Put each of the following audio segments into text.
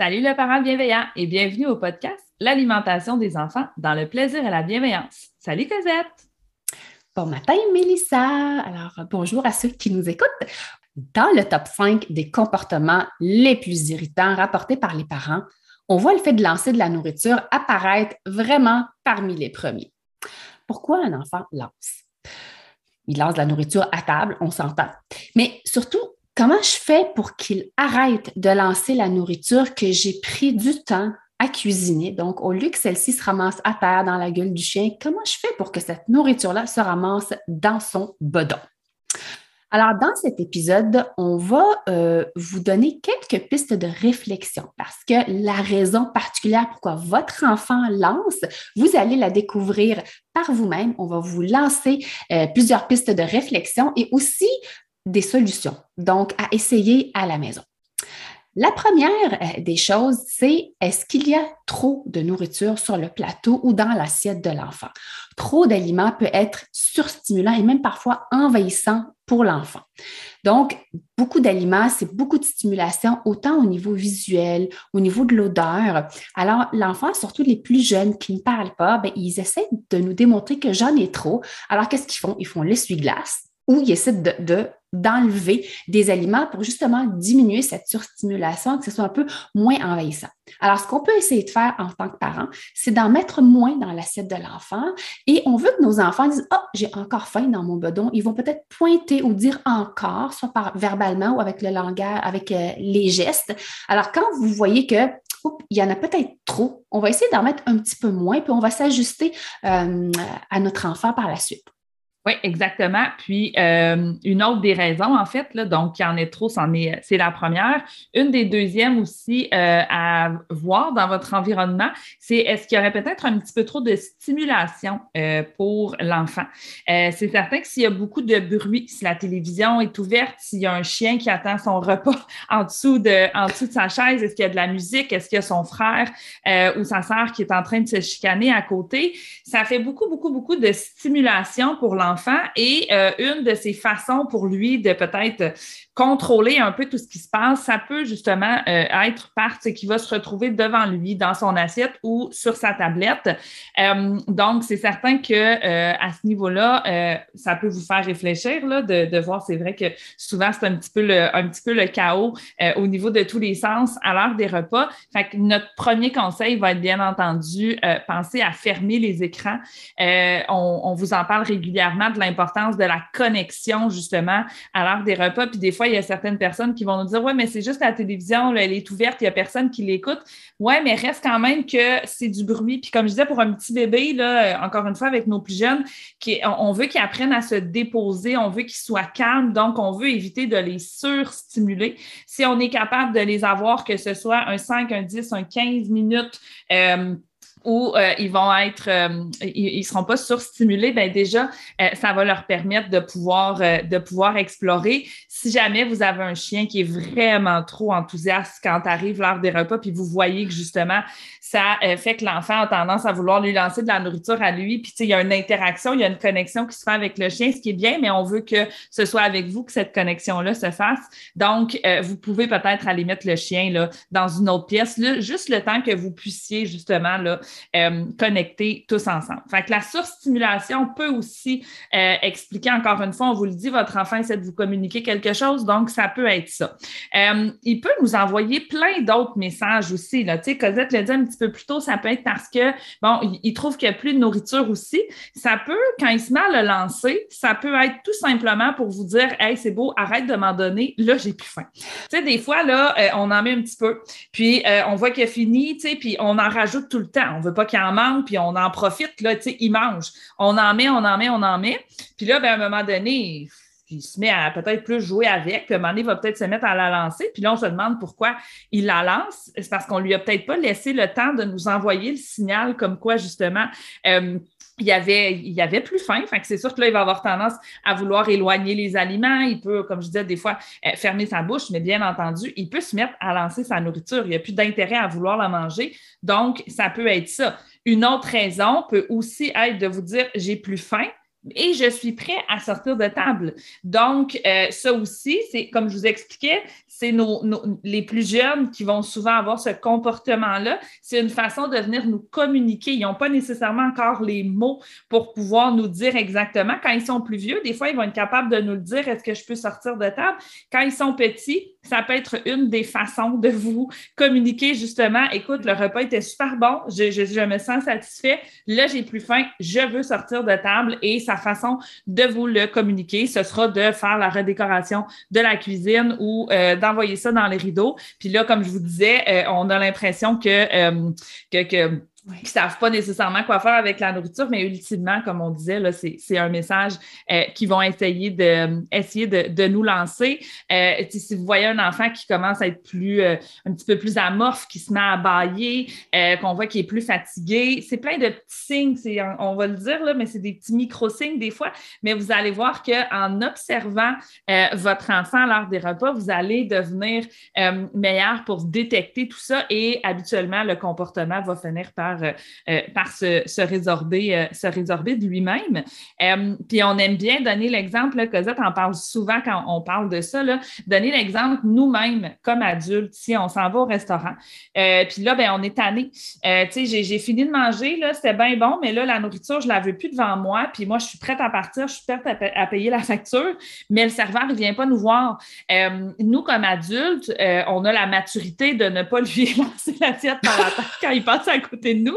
Salut le parent bienveillant et bienvenue au podcast L'alimentation des enfants dans le plaisir et la bienveillance. Salut Cosette! Bon matin Mélissa! Alors bonjour à ceux qui nous écoutent. Dans le top 5 des comportements les plus irritants rapportés par les parents, on voit le fait de lancer de la nourriture apparaître vraiment parmi les premiers. Pourquoi un enfant lance? Il lance de la nourriture à table, on s'entend. Mais surtout, comment je fais pour qu'il arrête de lancer la nourriture que j'ai pris du temps à cuisiner? Donc, au lieu que celle-ci se ramasse à terre dans la gueule du chien, comment je fais pour que cette nourriture-là se ramasse dans son bedon? Alors, dans cet épisode, on va euh, vous donner quelques pistes de réflexion parce que la raison particulière pourquoi votre enfant lance, vous allez la découvrir par vous-même. On va vous lancer euh, plusieurs pistes de réflexion et aussi des solutions, donc à essayer à la maison. La première euh, des choses, c'est est-ce qu'il y a trop de nourriture sur le plateau ou dans l'assiette de l'enfant? Trop d'aliments peut être surstimulant et même parfois envahissant pour l'enfant. Donc, beaucoup d'aliments, c'est beaucoup de stimulation, autant au niveau visuel, au niveau de l'odeur. Alors, l'enfant, surtout les plus jeunes qui ne parlent pas, ben, ils essaient de nous démontrer que j'en ai trop. Alors, qu'est-ce qu'ils font? Ils font l'essuie-glace ou ils essaient de d'enlever des aliments pour justement diminuer cette surstimulation, que ce soit un peu moins envahissant. Alors, ce qu'on peut essayer de faire en tant que parent, c'est d'en mettre moins dans l'assiette de l'enfant et on veut que nos enfants disent Oh, j'ai encore faim dans mon bedon. Ils vont peut-être pointer ou dire encore, soit par, verbalement ou avec le langage, avec euh, les gestes. Alors, quand vous voyez que il y en a peut-être trop. On va essayer d'en mettre un petit peu moins, puis on va s'ajuster euh, à notre enfant par la suite. Oui, exactement. Puis euh, une autre des raisons, en fait, là, donc il y en a trop, c'en est, c'est la première. Une des deuxièmes aussi euh, à voir dans votre environnement, c'est est-ce qu'il y aurait peut-être un petit peu trop de stimulation euh, pour l'enfant? c'est certain que s'il y a beaucoup de bruit, si la télévision est ouverte, s'il y a un chien qui attend son repas en dessous de, en dessous de sa chaise, est-ce qu'il y a de la musique, est-ce qu'il y a son frère ou sa sœur qui est en train de se chicaner à côté, ça fait beaucoup, beaucoup, beaucoup de stimulation pour l'enfant et euh, une de ses façons pour lui de peut-être contrôler un peu tout ce qui se passe, ça peut justement euh, être par ce qui va se retrouver devant lui dans son assiette ou sur sa tablette. Euh, donc, c'est certain que à ce niveau-là, ça peut vous faire réfléchir là, de, voir. C'est vrai que souvent c'est un petit peu le, chaos au niveau de tous les sens à l'heure des repas. Fait que notre premier conseil va être bien entendu penser à fermer les écrans. On vous en parle régulièrement de l'importance de la connexion, justement, à l'heure des repas. Puis des fois, il y a certaines personnes qui vont nous dire Ouais, mais c'est juste la télévision, elle est ouverte, il n'y a personne qui l'écoute. Ouais, mais reste quand même que c'est du bruit. Puis comme je disais, pour un petit bébé, là, euh, encore une fois, avec nos plus jeunes, qui, on veut qu'ils apprennent à se déposer, on veut qu'ils soient calmes, donc on veut éviter de les surstimuler. Si on est capable de les avoir, que ce soit un 5, un 10, un 15 minutes, euh, où euh, ils vont être, euh, ils, seront pas surstimulés, ben déjà, euh, ça va leur permettre de pouvoir, de pouvoir explorer. Si jamais vous avez un chien qui est vraiment trop enthousiaste quand arrive l'heure des repas, puis vous voyez que justement, ça fait que l'enfant a tendance à vouloir lui lancer de la nourriture à lui, puis il y a une interaction, il y a une connexion qui se fait avec le chien, ce qui est bien, mais on veut que ce soit avec vous que cette connexion-là se fasse. Donc, vous pouvez peut-être aller mettre le chien là, dans une autre pièce, là, juste le temps que vous puissiez justement là, euh, connectés tous ensemble. Fait que la surstimulation peut aussi euh, expliquer, encore une fois, on vous le dit, votre enfant essaie de vous communiquer quelque chose, donc ça peut être ça. Euh, il peut nous envoyer plein d'autres messages aussi. Là. Cosette l'a dit un petit peu plus tôt, ça peut être parce que, bon, il, trouve qu'il n'y a plus de nourriture aussi. Ça peut, quand il se met à le lancer, ça peut être tout simplement pour vous dire, hey, c'est beau, arrête de m'en donner, là, j'ai plus faim. Tu sais, des fois, là, on en met un petit peu, puis on voit qu'il a fini, tu sais, puis on en rajoute tout le temps. Veut pas qu'il en manque, puis on en profite, là, tu sais, il mange. On en met, on en met, on en met. Puis là, ben, à un moment donné, il se met à peut-être plus jouer avec, puis à un moment donné, il va peut-être se mettre à la lancer, puis là, on se demande pourquoi il la lance. C'est parce qu'on lui a peut-être pas laissé le temps de nous envoyer le signal comme quoi, justement, euh, il avait, il avait plus faim. Fait que c'est sûr que là, il va avoir tendance à vouloir éloigner les aliments. Il peut, comme je disais, des fois, euh, fermer sa bouche, mais bien entendu, il peut se mettre à lancer sa nourriture. Il n'y a plus d'intérêt à vouloir la manger. Donc, ça peut être ça. Une autre raison peut aussi être de vous dire j'ai plus faim et je suis prêt à sortir de table. Donc, euh, ça aussi, c'est comme je vous expliquais, c'est nos, les plus jeunes qui vont souvent avoir ce comportement-là. C'est une façon de venir nous communiquer. Ils n'ont pas nécessairement encore les mots pour pouvoir nous dire exactement. Quand ils sont plus vieux, des fois, ils vont être capables de nous le dire, est-ce que je peux sortir de table? Quand ils sont petits, ça peut être une des façons de vous communiquer justement, écoute, le repas était super bon, je, je me sens satisfait, là, j'ai plus faim, je veux sortir de table et sa façon de vous le communiquer, ce sera de faire la redécoration de la cuisine ou euh, d'envoyer ça dans les rideaux. Puis là, comme je vous disais, euh, on a l'impression que, euh, que, que qui ne savent pas nécessairement quoi faire avec la nourriture, mais ultimement, comme on disait, là, c'est, un message euh, qu'ils vont essayer de, essayer de, de nous lancer. Euh, si vous voyez un enfant qui commence à être plus, euh, un petit peu plus amorphe, qui se met à bailler, qu'on voit qu'il est plus fatigué, c'est plein de petits signes, c'est, on va le dire, là, mais c'est des petits micro-signes des fois, mais vous allez voir qu'en observant votre enfant l'heure des repas, vous allez devenir meilleur pour détecter tout ça et habituellement, le comportement va finir par euh, euh, par se, résorber, euh, se de lui-même. puis on aime bien donner l'exemple, Cosette en parle souvent quand on parle de ça, donner l'exemple nous-mêmes comme adultes, si on s'en va au restaurant. puis là, ben, on est tanné. tu sais, j'ai fini de manger, c'était bien bon, mais là, la nourriture, je ne la veux plus devant moi. Puis moi, je suis prête à partir, je suis prête à, payer la facture, mais le serveur, il ne vient pas nous voir. nous, comme adultes, on a la maturité de ne pas lui lancer l'assiette par la tête quand il passe à côté de nous.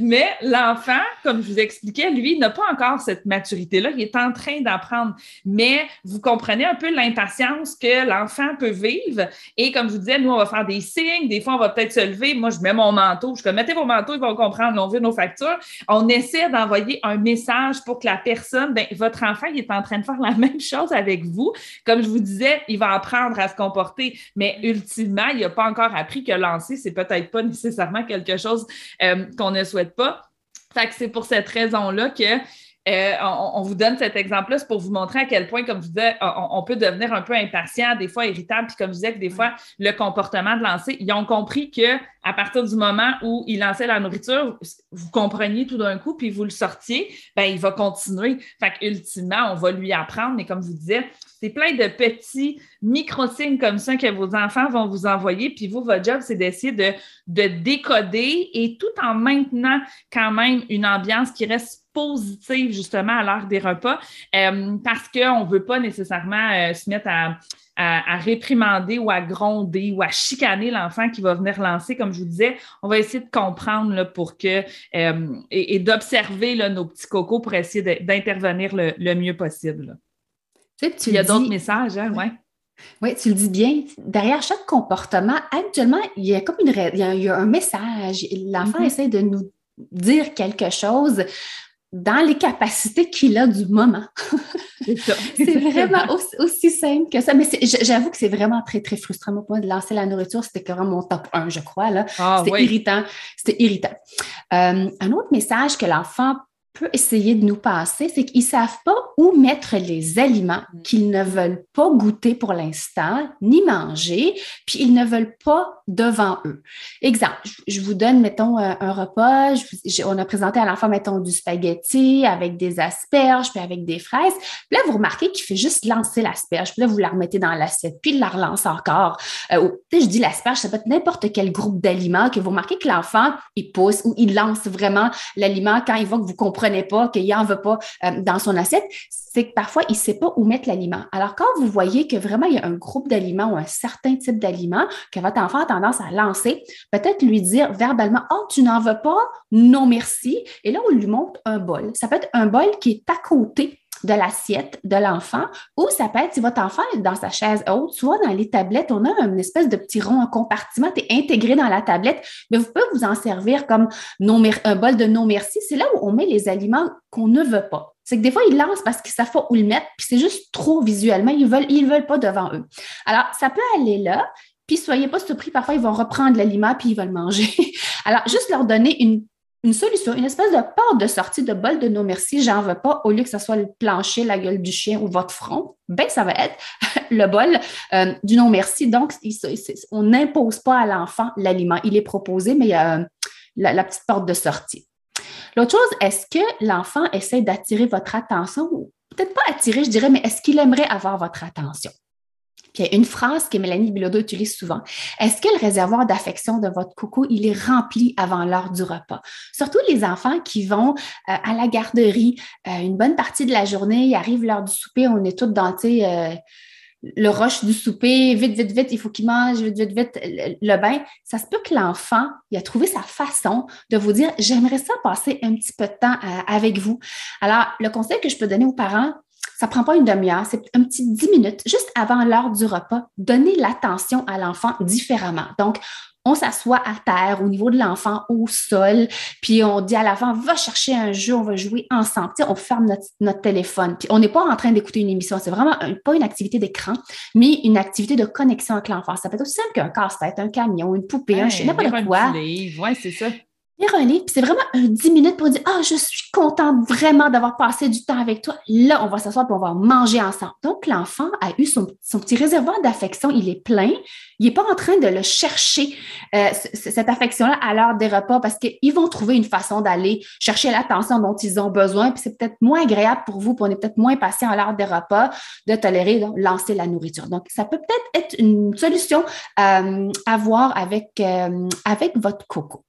Mais l'enfant, comme je vous expliquais, lui, n'a pas encore cette maturité-là. Il est en train d'apprendre. Mais vous comprenez un peu l'impatience que l'enfant peut vivre. Et comme je vous disais, nous, on va faire des signes. Des fois, on va peut-être se lever. Moi, je mets mon manteau. Je dis, mettez vos manteaux, ils vont comprendre. On veut nos factures. On essaie d'envoyer un message pour que la personne, ben, votre enfant, il est en train de faire la même chose avec vous. Comme je vous disais, il va apprendre à se comporter. Mais ultimement, il n'a pas encore appris que lancer, c'est peut-être pas nécessairement quelque chose euh, qu'on ne souhaite pas. Fait que c'est pour cette raison-là que euh, on, vous donne cet exemple-là, c'est pour vous montrer à quel point, comme je disais, on, peut devenir un peu impatient, des fois irritable, puis comme je disais, que des fois, le comportement de lancer, ils ont compris que à partir du moment où il lançait la nourriture, vous compreniez tout d'un coup, puis vous le sortiez, ben il va continuer. Fait qu'ultimement, on va lui apprendre, mais comme je vous disais, c'est plein de petits micro-signes comme ça que vos enfants vont vous envoyer, puis vous, votre job, c'est d'essayer de, de décoder et tout en maintenant quand même une ambiance qui reste positive justement à l'heure des repas euh, parce qu'on ne veut pas nécessairement euh, se mettre à, à, réprimander ou à gronder ou à chicaner l'enfant qui va venir lancer, comme je vous disais. On va essayer de comprendre là, pour que euh, et, d'observer nos petits cocos pour essayer d'intervenir le, mieux possible. Tu sais, Il y a d'autres messages, hein? Ouais. Oui, tu le dis bien. Derrière chaque comportement, actuellement, il y a comme une il y a, un message. L'enfant mm-hmm. essaie de nous dire quelque chose dans les capacités qu'il a du moment. C'est vraiment aussi, simple que ça. Mais j'avoue que c'est vraiment très, très frustrant. Moi, de lancer la nourriture, c'était vraiment mon top 1, je crois. Là. Ah, c'était irritant. C'était irritant. Euh, un autre message que l'enfant peut essayer de nous passer, c'est qu'ils ne savent pas où mettre les aliments mm. qu'ils ne veulent pas goûter pour l'instant, ni manger, puis ils ne veulent pas devant eux. Exemple, je vous donne, mettons, un, repas, on a présenté à l'enfant, mettons, du spaghetti avec des asperges, puis avec des fraises. Puis là, vous remarquez qu'il fait juste lancer l'asperge, puis là, vous la remettez dans l'assiette, puis il la relance encore. Euh, je dis l'asperge, ça peut être n'importe quel groupe d'aliments que vous remarquez que l'enfant, il pousse ou il lance vraiment l'aliment quand il voit que vous comprenez pas, qu'il n'en veut pas euh, dans son assiette, c'est que parfois, il ne sait pas où mettre l'aliment. Alors, quand vous voyez que vraiment, il y a un groupe d'aliments ou un certain type d'aliments que votre enfant a tendance à lancer, peut-être lui dire verbalement, oh, tu n'en veux pas? Non, merci. Et là, on lui montre un bol. Ça peut être un bol qui est à côté de l'assiette de l'enfant, ou ça peut être si votre enfant est dans sa chaise haute, soit dans les tablettes, on a une espèce de petit rond en compartiment, est intégré dans la tablette, mais vous pouvez vous en servir comme un bol de non merci. C'est là où on met les aliments qu'on ne veut pas. C'est que des fois, ils lancent parce qu'ils savent pas où le mettre, puis c'est juste trop visuellement, ils veulent, ils veulent pas devant eux. Alors, ça peut aller là, puis soyez pas surpris, parfois ils vont reprendre l'aliment puis ils veulent manger. Alors, juste leur donner une une solution, une espèce de porte de sortie de bol de nos merci, j'en veux pas, au lieu que ce soit le plancher, la gueule du chien ou votre front, ben ça va être le bol euh, du non merci. Donc, on n'impose pas à l'enfant l'aliment. Il est proposé, mais il y a euh, la, petite porte de sortie. L'autre chose, est-ce que l'enfant essaie d'attirer votre attention? Peut-être pas attirer, je dirais, mais est-ce qu'il aimerait avoir votre attention? Puis il y a une phrase que Mélanie Bilodeau utilise souvent. Est-ce que le réservoir d'affection de votre coucou, il est rempli avant l'heure du repas? Surtout les enfants qui vont euh, à la garderie euh, une bonne partie de la journée, il arrive l'heure du souper, on est tous dans euh, le roche du souper, vite, vite, vite, il faut qu'il mange, vite, vite, vite, le, bain. Ça se peut que l'enfant, il a trouvé sa façon de vous dire, j'aimerais ça passer un petit peu de temps avec vous. Alors, le conseil que je peux donner aux parents, ça prend pas une demi-heure, c'est un petit dix minutes, juste avant l'heure du repas. Donnez l'attention à l'enfant différemment. Donc, on s'assoit à terre au niveau de l'enfant, au sol, puis on dit à l'enfant, va chercher un jeu, on va jouer ensemble. on ferme notre, téléphone. Puis on n'est pas en train d'écouter une émission. C'est vraiment pas une activité d'écran, mais une activité de connexion avec l'enfant. Ça peut être aussi simple qu'un casse-tête, un camion, une poupée, un chien, n'importe quoi. Oui, c'est ça lire un livre, c'est vraiment un 10 minutes pour dire Ah, je suis contente vraiment d'avoir passé du temps avec toi. Là, on va s'asseoir et on va manger ensemble. Donc, l'enfant a eu son, petit réservoir d'affection, il est plein. Il n'est pas en train de le chercher, euh, cette affection-là, à l'heure des repas, parce qu'ils vont trouver une façon d'aller chercher l'attention dont ils ont besoin. Puis c'est peut-être moins agréable pour vous, puis on est peut-être moins patient à l'heure des repas de tolérer, donc, lancer la nourriture. Donc, ça peut peut-être être une solution euh, à voir avec, euh, avec votre coco.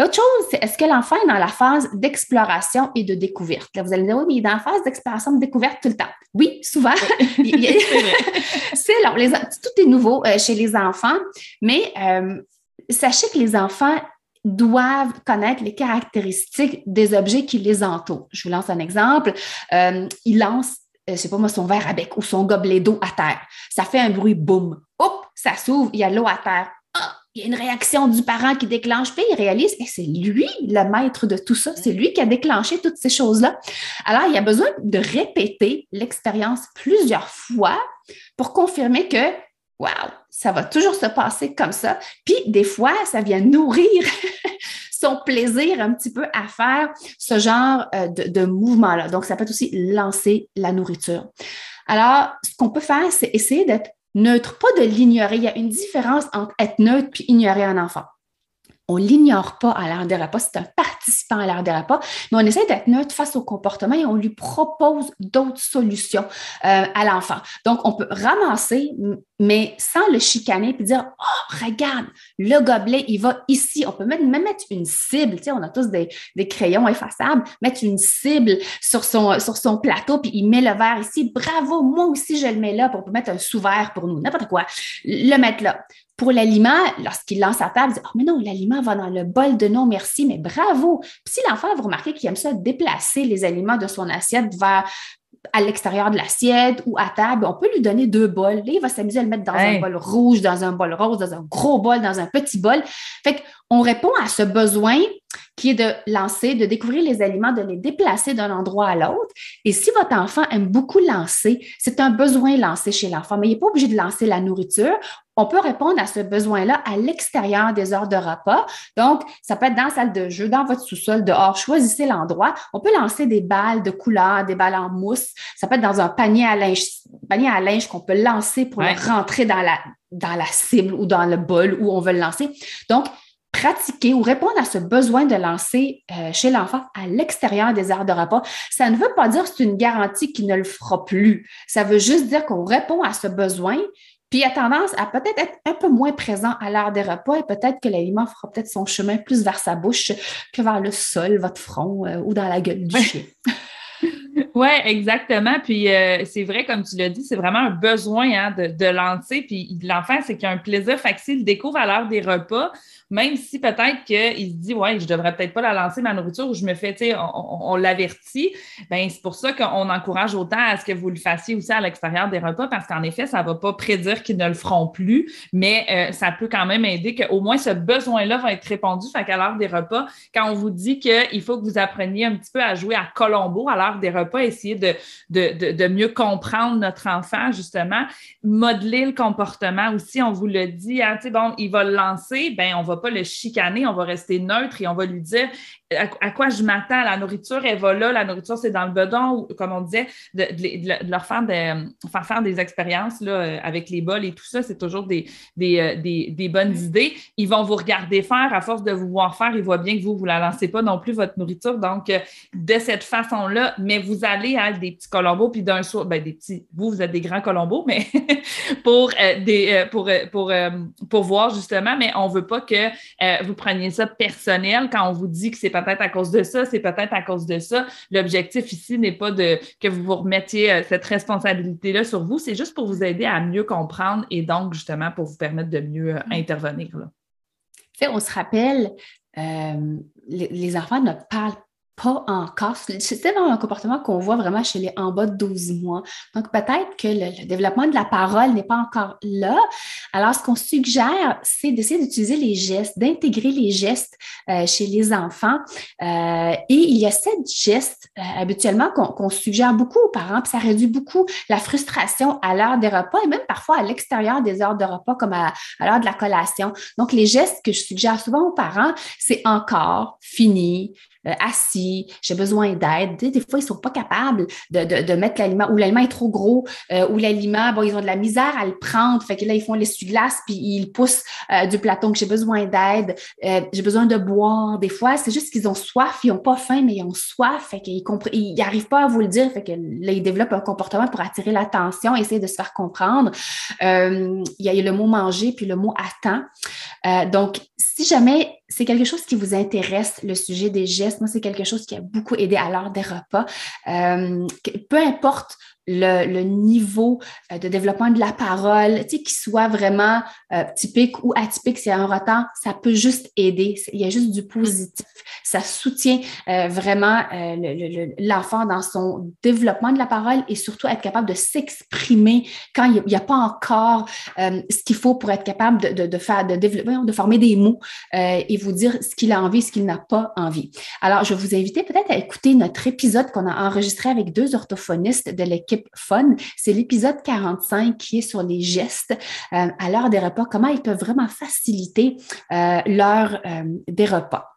L'autre chose, c'est est-ce que l'enfant est dans la phase d'exploration et de découverte? Là, vous allez me dire, oui, mais il est dans la phase d'exploration et de découverte tout le temps. Oui, souvent. c'est long. tout est nouveau euh, chez les enfants, mais euh, sachez que les enfants doivent connaître les caractéristiques des objets qui les entourent. Je vous lance un exemple. Euh, il lance je sais pas moi, son verre à bec ou son gobelet d'eau à terre. Ça fait un bruit boum. Hop, ça s'ouvre, il y a l'eau à terre il y a une réaction du parent qui déclenche, puis il réalise que c'est lui le maître de tout ça, c'est lui qui a déclenché toutes ces choses-là. Alors, il y a besoin de répéter l'expérience plusieurs fois pour confirmer que, wow, ça va toujours se passer comme ça. Puis, des fois, ça vient nourrir son plaisir un petit peu à faire ce genre euh, de, de mouvement-là. Donc, ça peut aussi lancer la nourriture. Alors, ce qu'on peut faire, c'est essayer d'être neutre, pas de l'ignorer. Il y a une différence entre être neutre puis ignorer un enfant. On l'ignore pas à l'heure des repas, c'est un participant à l'heure des repas, mais on essaie d'être neutre face au comportement et on lui propose d'autres solutions euh, à l'enfant. Donc, on peut ramasser, mais sans le chicaner puis dire Oh, regarde, le gobelet, il va ici. On peut même, mettre une cible. Tu sais, on a tous des, crayons effaçables, mettre une cible sur son, plateau, puis il met le verre ici. Bravo, moi aussi, je le mets là. pour mettre un sous-verre pour nous, n'importe quoi. Le mettre là pour l'aliment, lorsqu'il lance à table, il dit Oh, mais non, l'aliment va dans le bol de non merci, mais bravo. Puis si l'enfant, vous remarquez qu'il aime ça déplacer les aliments de son assiette vers à l'extérieur de l'assiette ou à table, on peut lui donner deux bols. Là, il va s'amuser à le mettre dans un bol rouge, dans un bol rose, dans un gros bol, dans un petit bol. Fait qu'on répond à ce besoin qui est de lancer, de découvrir les aliments, de les déplacer d'un endroit à l'autre. Et si votre enfant aime beaucoup lancer, c'est un besoin lancé chez l'enfant, mais il n'est pas obligé de lancer la nourriture on peut répondre à ce besoin-là à l'extérieur des heures de repas. Donc, ça peut être dans la salle de jeu, dans votre sous-sol, dehors. Choisissez l'endroit. On peut lancer des balles de couleur, des balles en mousse. Ça peut être dans un panier à linge, panier à linge qu'on peut lancer pour rentrer dans la, dans la cible ou dans le bol où on veut le lancer. Donc, pratiquer ou répondre à ce besoin de lancer euh, chez l'enfant à l'extérieur des heures de repas. Ça ne veut pas dire que c'est une garantie qu'il ne le fera plus. Ça veut juste dire qu'on répond à ce besoin, puis il a tendance à peut-être être un peu moins présent à l'heure des repas et peut-être que l'aliment fera peut-être son chemin plus vers sa bouche que vers le sol, votre front euh, ou dans la gueule du chien. Oui, exactement. Puis euh, c'est vrai, comme tu l'as dit, c'est vraiment un besoin hein, de, de, lancer. Puis l'enfant, c'est qu'il a un plaisir facile, il découvre à l'heure des repas même si peut-être qu'il se dit, ouais, je devrais peut-être pas la lancer, ma nourriture, ou je me fais, tu sais, on, l'avertit, ben c'est pour ça qu'on encourage autant à ce que vous le fassiez aussi à l'extérieur des repas, parce qu'en effet, ça va pas prédire qu'ils ne le feront plus, mais euh, ça peut quand même aider qu'au moins ce besoin-là va être répondu. Fait qu'à l'heure des repas, quand on vous dit qu'il faut que vous appreniez un petit peu à jouer à Colombo à l'heure des repas, essayer de, de, de, mieux comprendre notre enfant, justement, modeler le comportement aussi, on vous le dit, hein, tu sais, bon, il va le lancer, ben on va pas le chicaner, on va rester neutre et on va lui dire à, quoi je m'attends? La nourriture, elle va là, la nourriture, c'est dans le bedon, ou comme on disait, de, leur faire, faire, faire des expériences là, euh, avec les bols et tout ça, c'est toujours des, euh, des, des, bonnes idées. Ils vont vous regarder faire, à force de vous voir faire, ils voient bien que vous, vous ne la lancez pas non plus, votre nourriture. Donc, euh, de cette façon-là, mais vous allez à des petits colombos, puis d'un soir, ben, des petits, vous, vous êtes des grands colombos, mais pour, des, pour, pour, pour voir justement, mais on ne veut pas que vous preniez ça personnel quand on vous dit que c'est peut-être à cause de ça, c'est peut-être à cause de ça. L'objectif ici n'est pas de que vous vous remettiez euh, cette responsabilité-là sur vous, c'est juste pour vous aider à mieux comprendre et donc justement pour vous permettre de mieux euh, intervenir. on se rappelle, euh, les, les, enfants ne parlent pas encore. C'est vraiment un comportement qu'on voit vraiment chez les en bas de 12 mois. Donc, peut-être que le, développement de la parole n'est pas encore là. Alors, ce qu'on suggère, c'est d'essayer d'utiliser les gestes, d'intégrer les gestes euh, chez les enfants. Euh, et il y a sept gestes euh, habituellement qu'on suggère beaucoup aux parents, puis ça réduit beaucoup la frustration à l'heure des repas et même parfois à l'extérieur des heures de repas, comme à, à l'heure de la collation. Donc, les gestes que je suggère souvent aux parents, c'est encore, fini, euh, assis, j'ai besoin d'aide. Des, fois, ils ne sont pas capables de, mettre l'aliment, ou l'aliment est trop gros, euh, ou l'aliment, bon, ils ont de la misère à le prendre. Fait que là, ils font l'essuie-glace, puis ils poussent euh, du plateau que j'ai besoin d'aide, j'ai besoin de boire. Des fois, c'est juste qu'ils ont soif, ils n'ont pas faim, mais ils ont soif. Fait qu'ils ils n'arrivent pas à vous le dire. Fait que là, ils développent un comportement pour attirer l'attention, essayer de se faire comprendre. il y a le mot manger, puis le mot attend. Donc, si jamais c'est quelque chose qui vous intéresse, le sujet des gestes, moi, c'est quelque chose qui a beaucoup aidé à l'heure des repas. Euh, peu importe le, niveau euh, de développement de la parole, tu sais, qui soit vraiment euh, typique ou atypique, c'est un retard, ça peut juste aider. Il y a juste du positif. Ça soutient euh, vraiment l'enfant dans son développement de la parole et surtout être capable de s'exprimer quand il n'y a, pas encore ce qu'il faut pour être capable de, faire, de développer, de former des mots et vous dire ce qu'il a envie, ce qu'il n'a pas envie. Alors, je vais vous inviter peut-être à écouter notre épisode qu'on a enregistré avec deux orthophonistes de l'équipe C'est l'épisode 45 qui est sur les gestes euh, à l'heure des repas, comment ils peuvent vraiment faciliter euh, l'heure euh, des repas.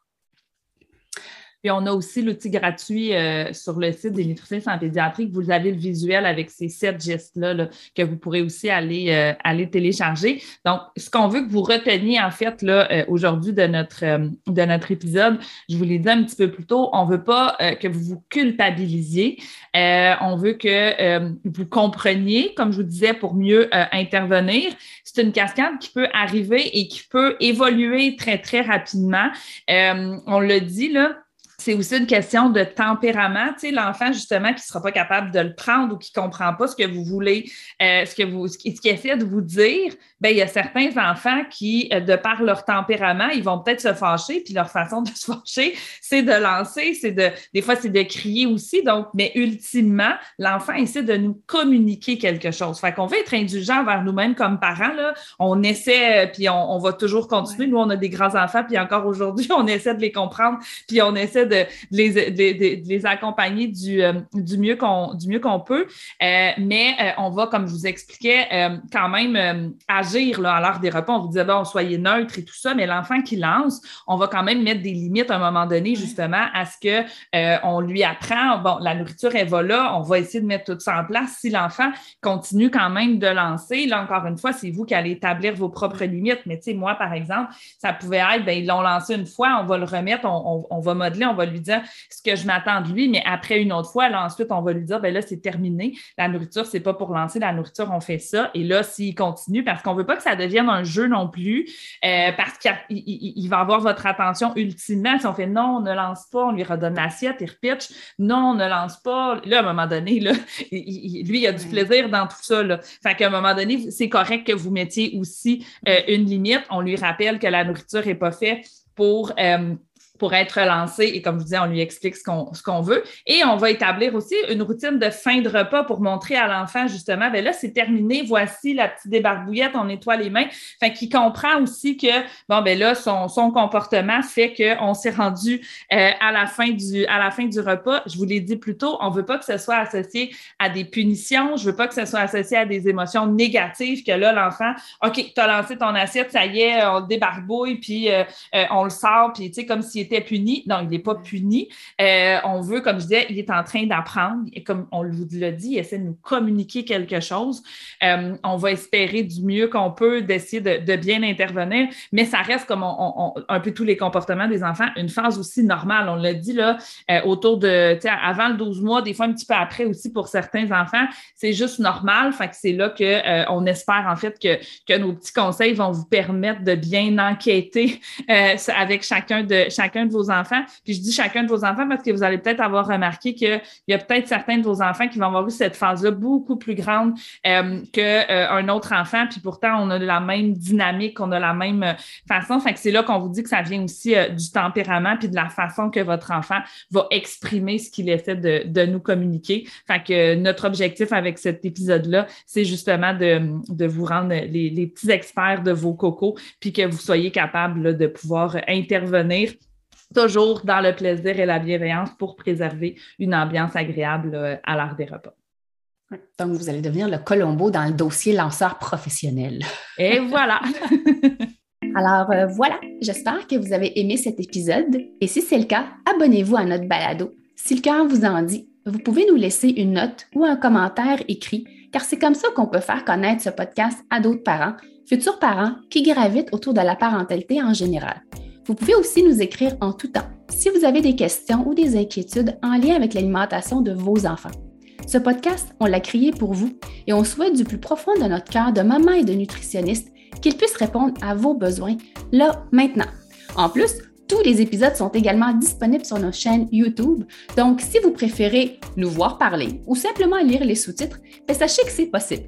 Puis on a aussi l'outil gratuit euh, sur le site des nutritionnistes en pédiatrie. Vous avez le visuel avec ces sept gestes-là que vous pourrez aussi aller, euh, aller télécharger. Donc, ce qu'on veut que vous reteniez en fait là euh, aujourd'hui de notre, de notre épisode, je vous l'ai dit un petit peu plus tôt, on ne veut pas que vous vous culpabilisiez. on veut que vous compreniez, comme je vous disais, pour mieux intervenir. C'est une cascade qui peut arriver et qui peut évoluer très, très rapidement. on le dit là c'est aussi une question de tempérament. Tu sais, l'enfant, justement, qui ne sera pas capable de le prendre ou qui ne comprend pas ce que vous voulez, euh, ce que vous, ce qu'il essaie de vous dire, ben, il y a certains enfants qui, euh, de par leur tempérament, ils vont peut-être se fâcher, puis leur façon de se fâcher, c'est de lancer, c'est de, des fois, c'est de crier aussi. Donc, mais ultimement, l'enfant essaie de nous communiquer quelque chose. Fait qu'on veut être indulgent vers nous-mêmes comme parents, là. On essaie, euh, puis on, va toujours continuer. Nous, on a des grands enfants, puis encore aujourd'hui, on essaie de les comprendre, puis on essaie de de, les, accompagner du, euh, du mieux qu'on du mieux qu'on peut. Euh, mais euh, on va, comme je vous expliquais, quand même agir là, à l'heure des repas. On vous disait, bon, soyez neutre et tout ça, mais l'enfant qui lance, on va quand même mettre des limites à un moment donné, justement, à ce que on lui apprend, bon, la nourriture, elle va là, on va essayer de mettre tout ça en place. Si l'enfant continue quand même de lancer, là, encore une fois, c'est vous qui allez établir vos propres limites. Mais tu sais, moi, par exemple, ça pouvait être, bien, ils l'ont lancé une fois, on va le remettre, on, va modeler, on va lui dire ce que je m'attends de lui, mais après une autre fois, là, ensuite, on va lui dire, ben là, c'est terminé. La nourriture, c'est pas pour lancer. La nourriture, on fait ça. Et là, s'il continue, parce qu'on veut pas que ça devienne un jeu non plus, euh, parce qu'il va avoir votre attention ultimement. Si on fait non, on ne lance pas, on lui redonne l'assiette, il repitch. Non, on ne lance pas. Là, à un moment donné, là, lui, il a du plaisir dans tout ça. Là. Fait qu'à un moment donné, c'est correct que vous mettiez aussi euh, une limite. On lui rappelle que la nourriture n'est pas faite pour euh, pour être lancé. Et comme je vous disais, on lui explique ce qu'on, veut. Et on va établir aussi une routine de fin de repas pour montrer à l'enfant, justement, ben là, c'est terminé, voici la petite débarbouillette, on nettoie les mains. Fait qu'il comprend aussi que, bon, ben là, son, son comportement fait qu'on s'est rendu euh, à, la fin du, à la fin du repas. Je vous l'ai dit plus tôt, on veut pas que ce soit associé à des punitions, je veux pas que ce soit associé à des émotions négatives, que là, l'enfant, OK, tu as lancé ton assiette, ça y est, on débarbouille, puis euh, euh, on le sort, puis tu sais, comme s'il était puni. Non, il n'est pas puni. Euh, on veut, comme je disais, il est en train d'apprendre. Et comme on vous l'a dit, il essaie de nous communiquer quelque chose. Euh, on va espérer du mieux qu'on peut d'essayer de, bien intervenir, mais ça reste comme un peu tous les comportements des enfants, une phase aussi normale. On l'a dit là, euh, autour de, avant le 12 mois, des fois un petit peu après aussi pour certains enfants, c'est juste normal. Fait que c'est là qu'on espère en fait que, que nos petits conseils vont vous permettre de bien enquêter avec chacun de, chacun de vos enfants. Puis je dis chacun de vos enfants parce que vous allez peut-être avoir remarqué qu'il y a peut-être certains de vos enfants qui vont avoir eu cette phase-là beaucoup plus grande euh, qu'un euh, autre enfant. Puis pourtant, on a la même dynamique, on a la même euh, façon. Fait que c'est là qu'on vous dit que ça vient aussi du tempérament puis de la façon que votre enfant va exprimer ce qu'il essaie de, nous communiquer. Fait que notre objectif avec cet épisode-là, c'est justement de, de, vous rendre les, les, petits experts de vos cocos puis que vous soyez capable de pouvoir intervenir toujours dans le plaisir et la bienveillance pour préserver une ambiance agréable euh, à l'heure des repas. Donc, vous allez devenir le Colombo dans le dossier lanceur professionnel. Et voilà. Alors euh, voilà, j'espère que vous avez aimé cet épisode et si c'est le cas, abonnez-vous à notre balado. Si le cœur vous en dit, vous pouvez nous laisser une note ou un commentaire écrit, car c'est comme ça qu'on peut faire connaître ce podcast à d'autres parents, futurs parents qui gravitent autour de la parentalité en général. Vous pouvez aussi nous écrire en tout temps si vous avez des questions ou des inquiétudes en lien avec l'alimentation de vos enfants. Ce podcast, on l'a créé pour vous et on souhaite du plus profond de notre cœur de maman et de nutritionniste qu'il puisse répondre à vos besoins là, maintenant. En plus, tous les épisodes sont également disponibles sur nos chaînes YouTube, donc si vous préférez nous voir parler ou simplement lire les sous-titres, ben, sachez que c'est possible.